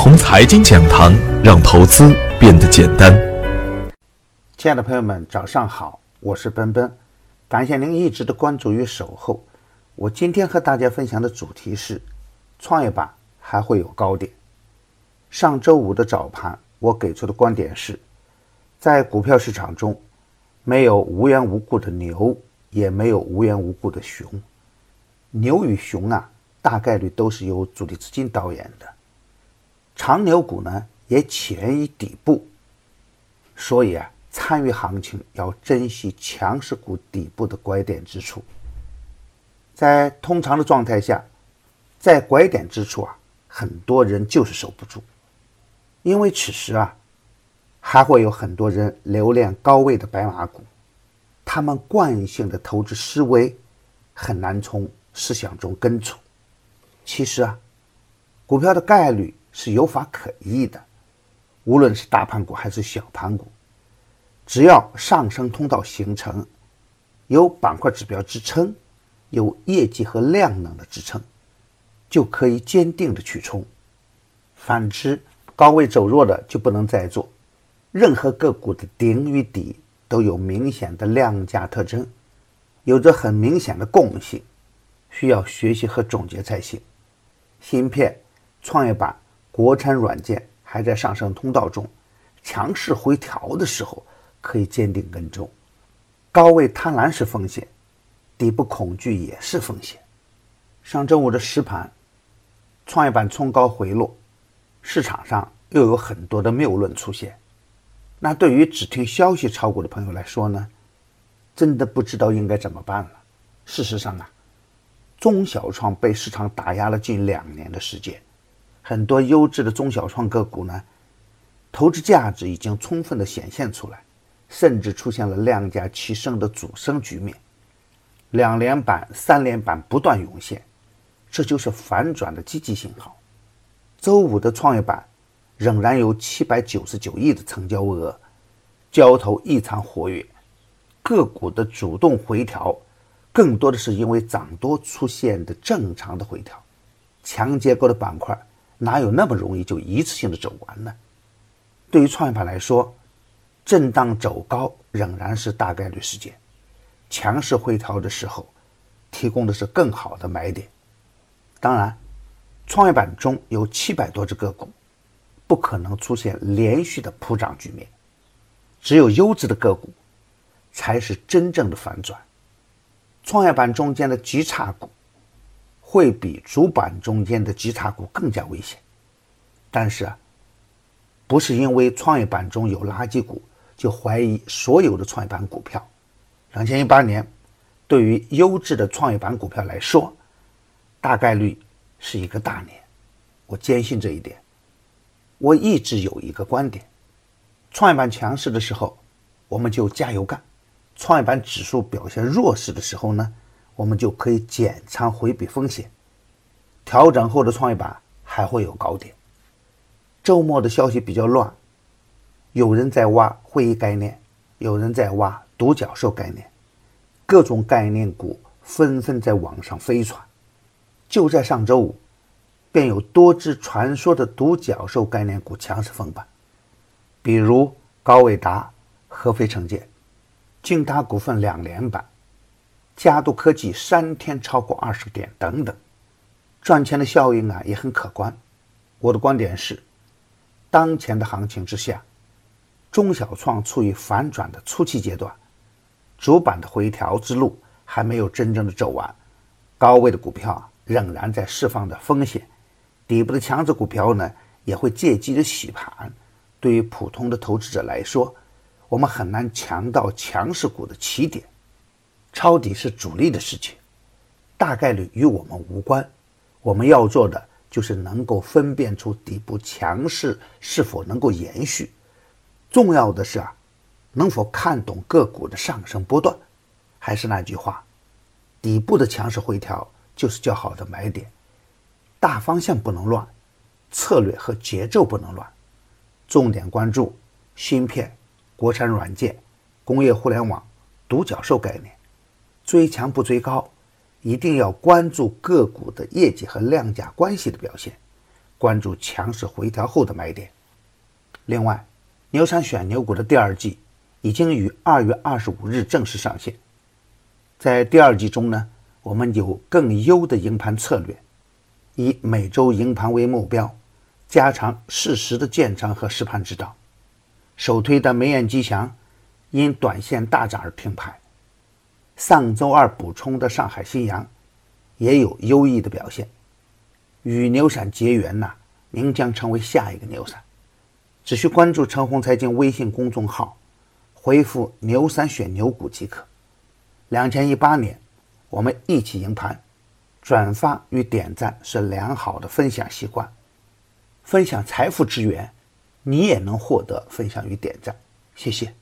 红财经讲堂，让投资变得简单。亲爱的朋友们，早上好，我是奔奔，感谢您一直的关注与守候。我今天和大家分享的主题是：创业板还会有高点。上周五的早盘，我给出的观点是，在股票市场中，没有无缘无故的牛，也没有无缘无故的熊。牛与熊啊，大概率都是由主力资金导演的。长牛股呢，也起源于底部，所以啊，参与行情要珍惜强势股底部的拐点之处。在通常的状态下，在拐点之处啊，很多人就是守不住，因为此时啊，还会有很多人留恋高位的白马股，他们惯性的投资思维很难从思想中根除。其实啊，股票的概率。是有法可依的，无论是大盘股还是小盘股，只要上升通道形成，有板块指标支撑，有业绩和量能的支撑，就可以坚定的去冲。反之，高位走弱的就不能再做。任何个股的顶与底都有明显的量价特征，有着很明显的共性，需要学习和总结才行。芯片、创业板。国产软件还在上升通道中，强势回调的时候可以坚定跟踪。高位贪婪是风险，底部恐惧也是风险。上周五的实盘，创业板冲高回落，市场上又有很多的谬论出现。那对于只听消息炒股的朋友来说呢，真的不知道应该怎么办了。事实上啊，中小创被市场打压了近两年的时间。很多优质的中小创个股呢，投资价值已经充分的显现出来，甚至出现了量价齐升的主升局面，两连板、三连板不断涌现，这就是反转的积极信号。周五的创业板仍然有七百九十九亿的成交额，交投异常活跃，个股的主动回调，更多的是因为涨多出现的正常的回调，强结构的板块。哪有那么容易就一次性的走完呢？对于创业板来说，震荡走高仍然是大概率事件，强势回调的时候，提供的是更好的买点。当然，创业板中有七百多只个股，不可能出现连续的普涨局面，只有优质的个股，才是真正的反转。创业板中间的极差股。会比主板中间的极差股更加危险，但是啊，不是因为创业板中有垃圾股就怀疑所有的创业板股票。两千一八年对于优质的创业板股票来说，大概率是一个大年，我坚信这一点。我一直有一个观点：创业板强势的时候，我们就加油干；创业板指数表现弱势的时候呢？我们就可以减仓回避风险。调整后的创业板还会有高点。周末的消息比较乱，有人在挖会议概念，有人在挖独角兽概念，各种概念股纷纷在网上飞传。就在上周五，便有多只传说的独角兽概念股强势封板，比如高伟达、合肥城建、金达股份两连板。嘉度科技三天超过二十个点等等，赚钱的效应啊也很可观。我的观点是，当前的行情之下，中小创处于反转的初期阶段，主板的回调之路还没有真正的走完，高位的股票仍然在释放着风险，底部的强势股票呢也会借机的洗盘。对于普通的投资者来说，我们很难抢到强势股的起点。抄底是主力的事情，大概率与我们无关。我们要做的就是能够分辨出底部强势是否能够延续。重要的是啊，能否看懂个股的上升波段。还是那句话，底部的强势回调就是较好的买点。大方向不能乱，策略和节奏不能乱。重点关注芯片、国产软件、工业互联网、独角兽概念。追强不追高，一定要关注个股的业绩和量价关系的表现，关注强势回调后的买点。另外，牛散选牛股的第二季已经于二月二十五日正式上线。在第二季中呢，我们有更优的营盘策略，以每周营盘为目标，加强适时的建仓和实盘指导。首推的梅雁吉祥因短线大涨而停牌，上周二补充的上海新阳也有优异的表现。与牛散结缘呐，您将成为下一个牛散。只需关注陈红财经微信公众号，回复“牛散选牛股”即可。两千一八年，我们一起赢盘。转发与点赞是良好的分享习惯，分享财富之源，你也能获得分享与点赞。谢谢。